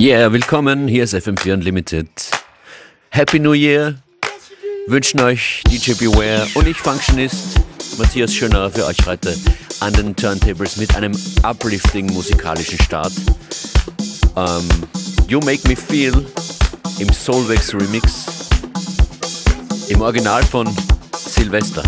Yeah, willkommen, hier ist FM4 Unlimited. Happy New Year. Wünschen euch DJ Beware und ich Functionist Matthias Schöner für euch heute an den Turntables mit einem uplifting musikalischen Start. Um, you Make Me Feel im Soulvex Remix im Original von Silvester.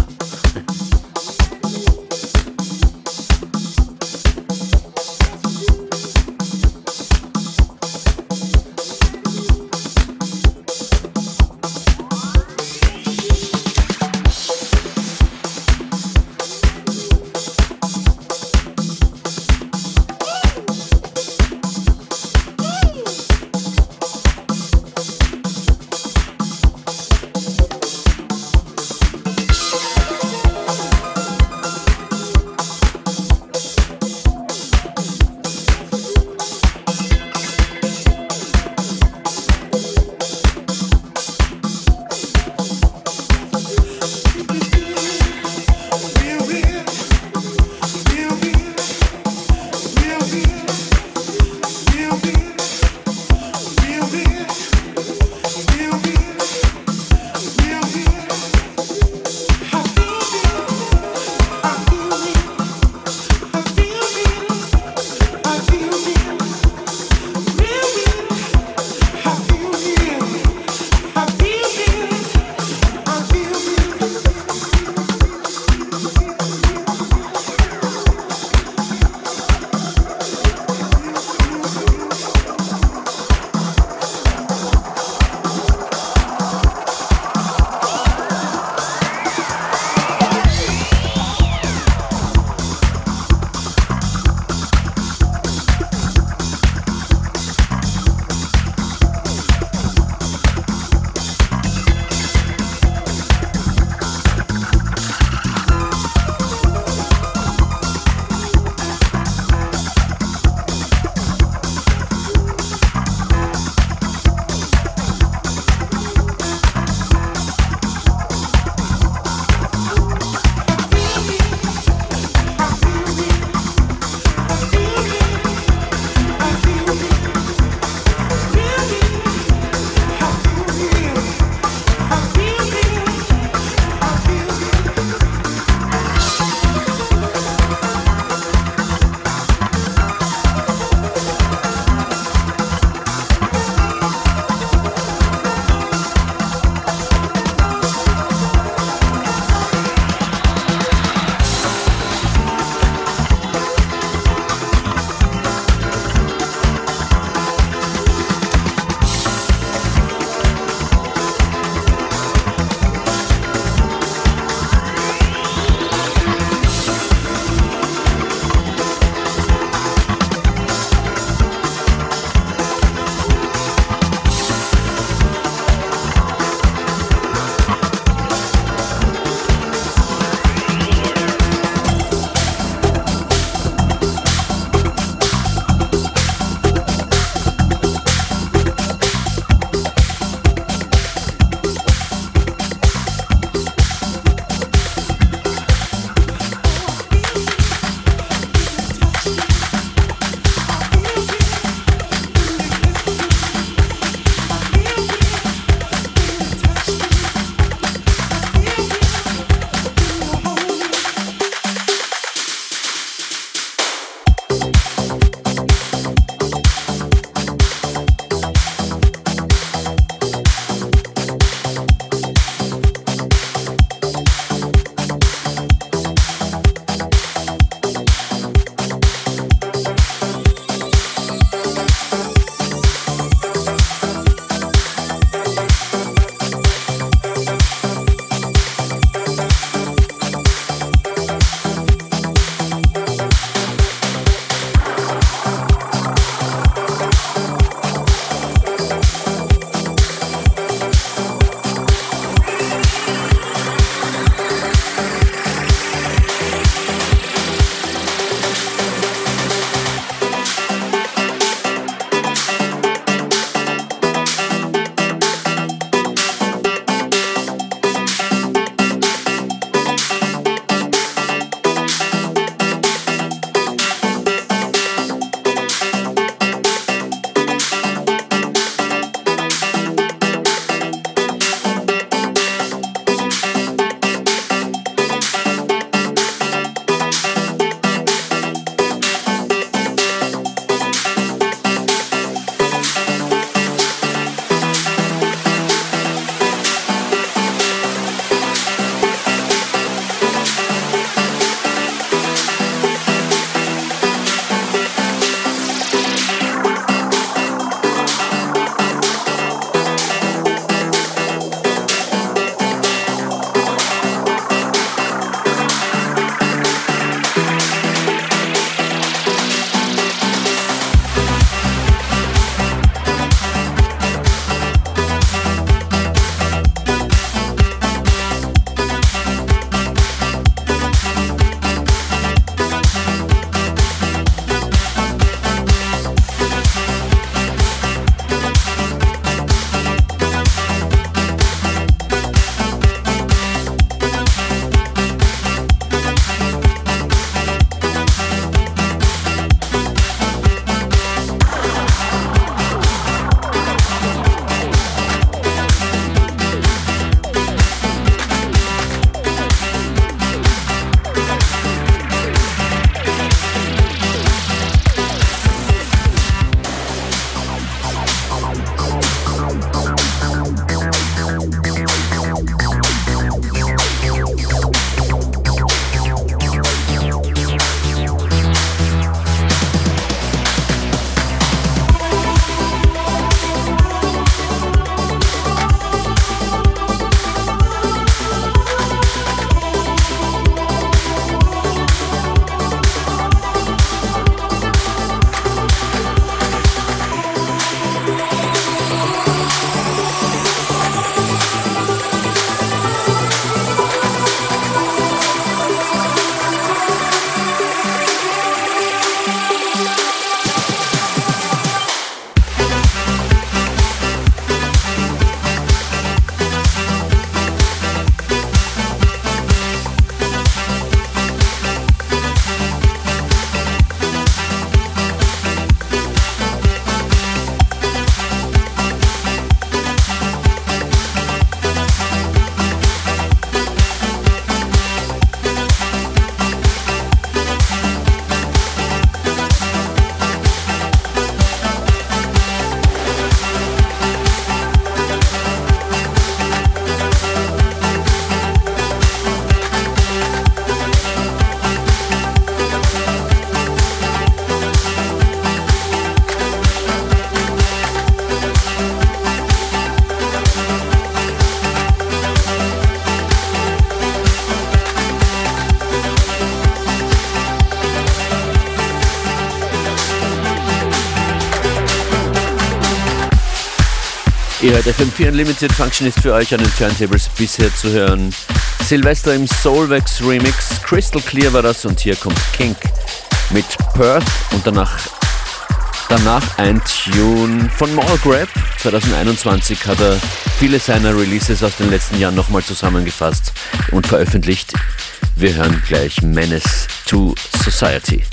Ihr hört FM4 Unlimited Function ist für euch an den Turntables bisher zu hören. Silvester im Soulvex Remix, Crystal Clear war das und hier kommt Kink mit Perth und danach, danach ein Tune von Mallgrab. 2021 hat er viele seiner Releases aus den letzten Jahren nochmal zusammengefasst und veröffentlicht. Wir hören gleich Menace to Society.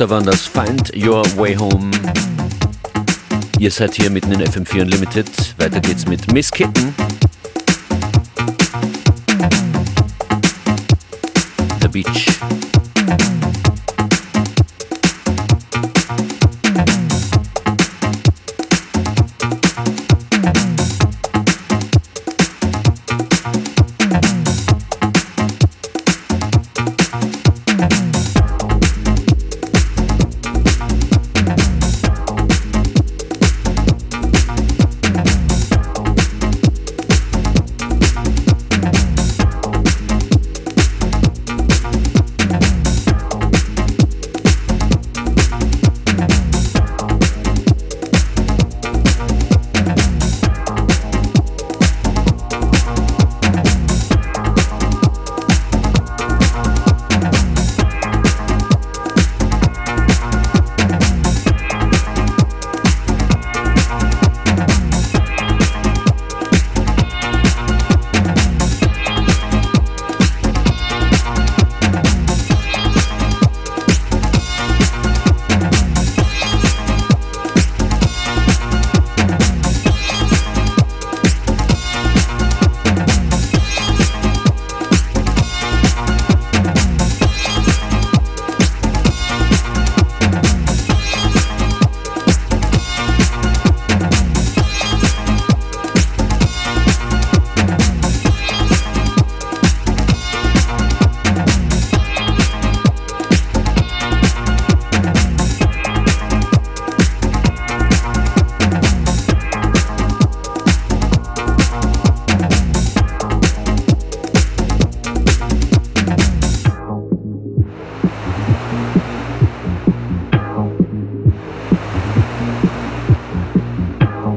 Da waren das Find Your Way Home. Ihr seid hier mitten in FM4 Unlimited. Weiter geht's mit Miss Kitten.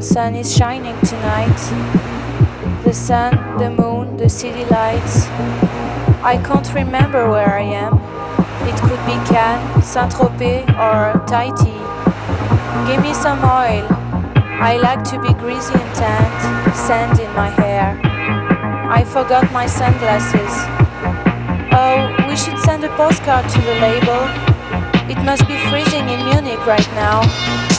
Sun is shining tonight. The sun, the moon, the city lights. I can't remember where I am. It could be Cannes, Saint-Tropez or Tahiti. Give me some oil. I like to be greasy and tanned, sand in my hair. I forgot my sunglasses. Oh, we should send a postcard to the label. It must be freezing in Munich right now.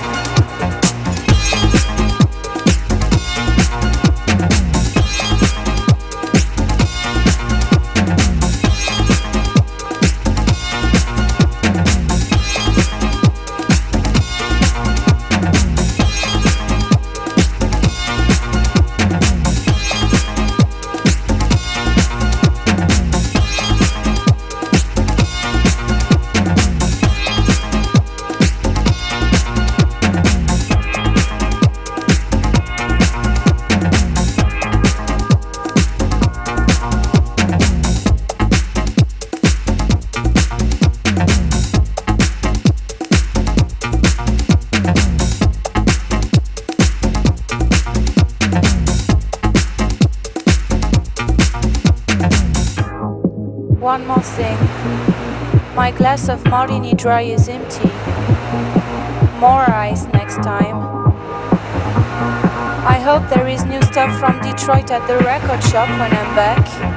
Martini Dry is empty. More ice next time. I hope there is new stuff from Detroit at the record shop when I'm back.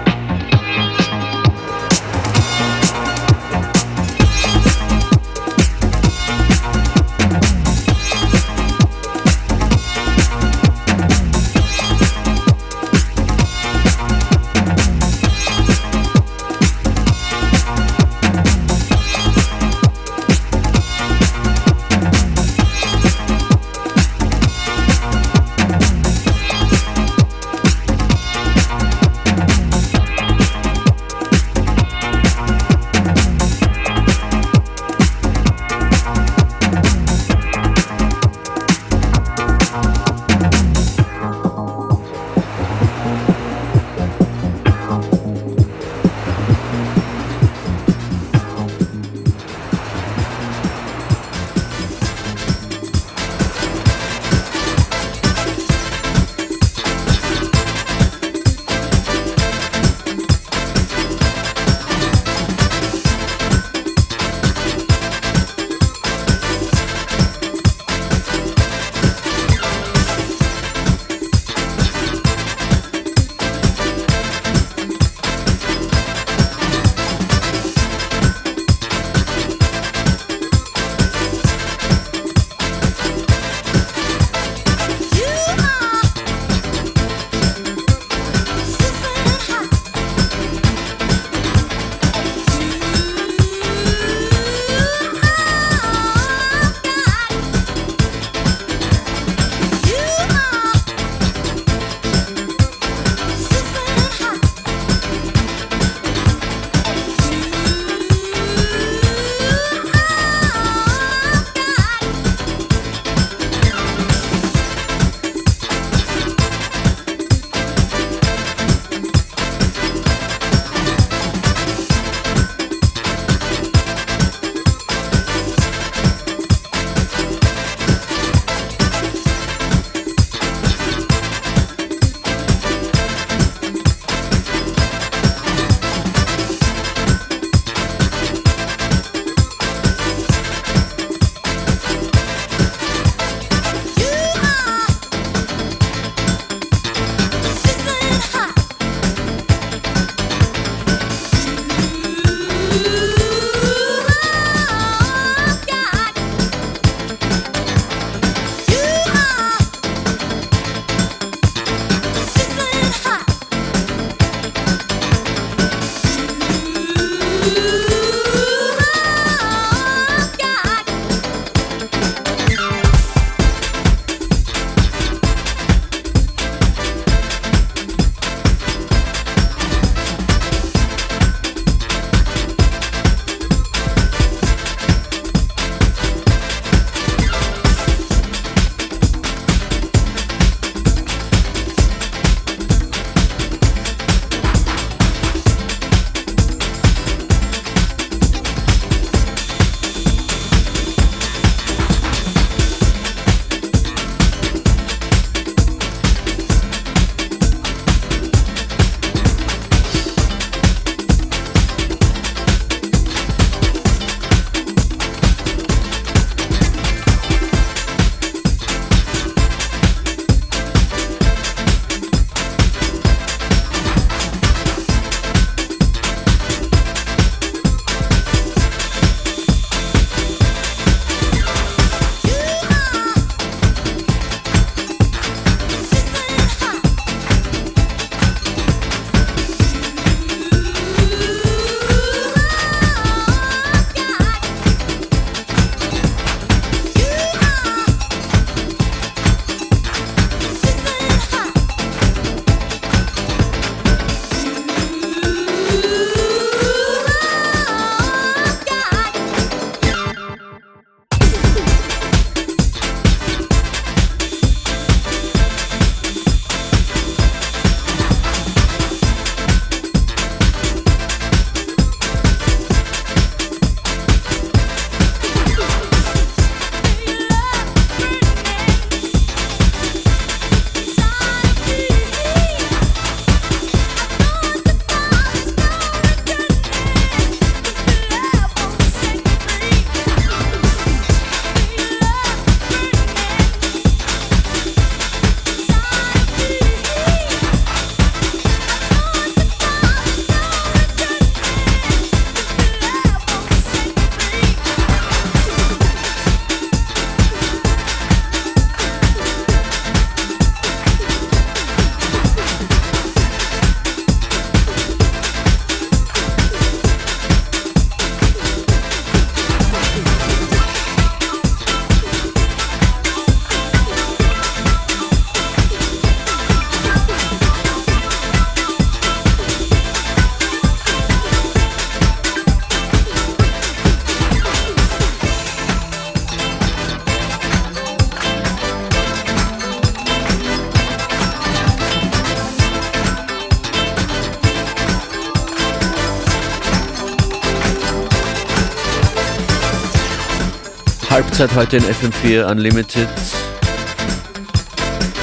Halbzeit heute in FM4 Unlimited.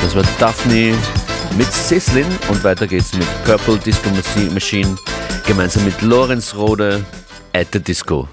Das war Daphne mit Sislin und weiter geht's mit Purple Disco Machine gemeinsam mit Lorenz Rode at the Disco.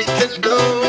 we can go.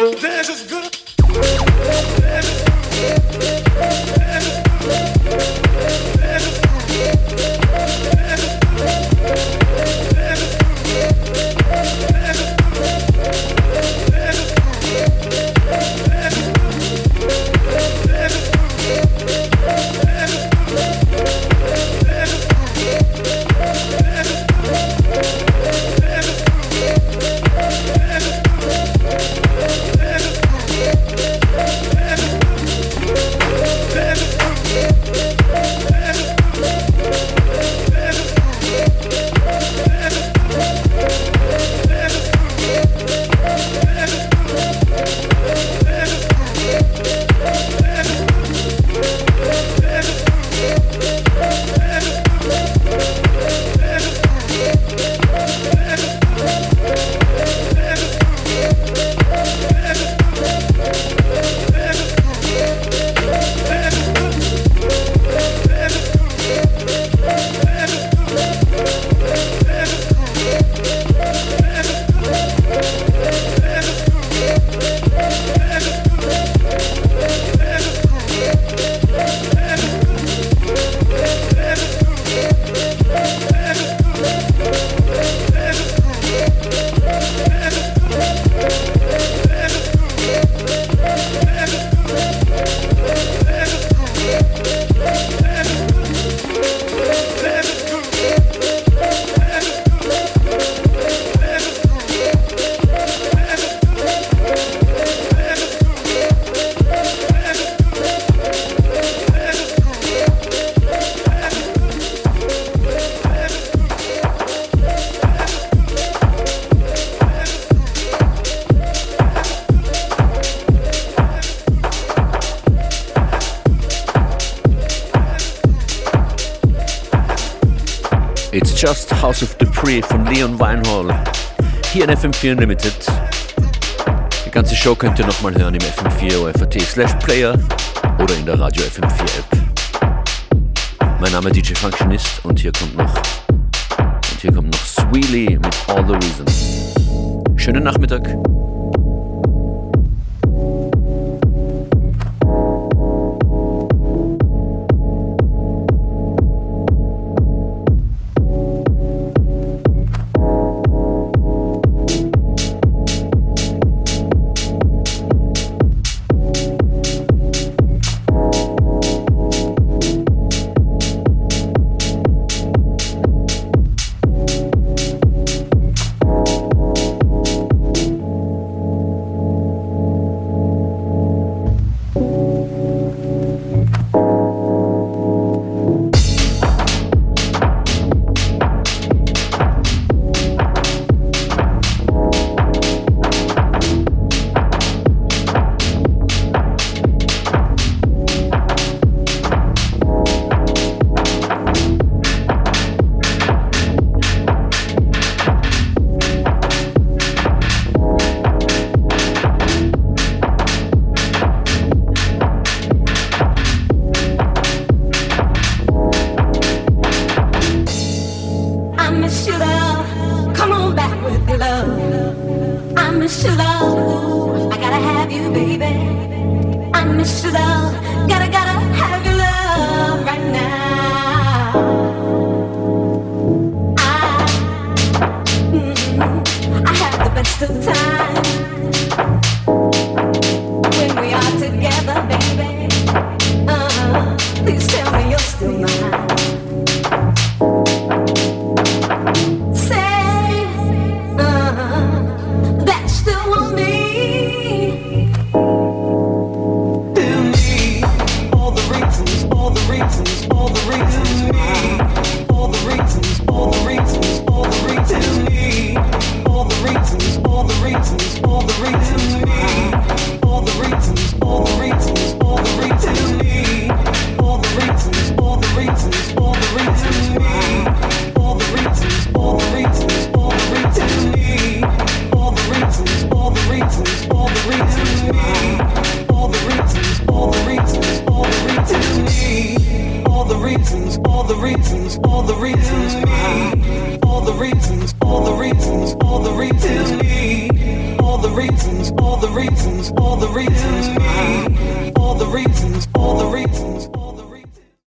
Dance is good. House of Pre von Leon Weinhall. Hier in FM4 Unlimited. Die ganze Show könnt ihr nochmal hören im FM4 OFAT slash Player oder in der Radio FM4 App. Mein Name ist DJ Functionist und hier kommt noch und hier kommt noch Sweely mit All the Reasons. Schönen Nachmittag.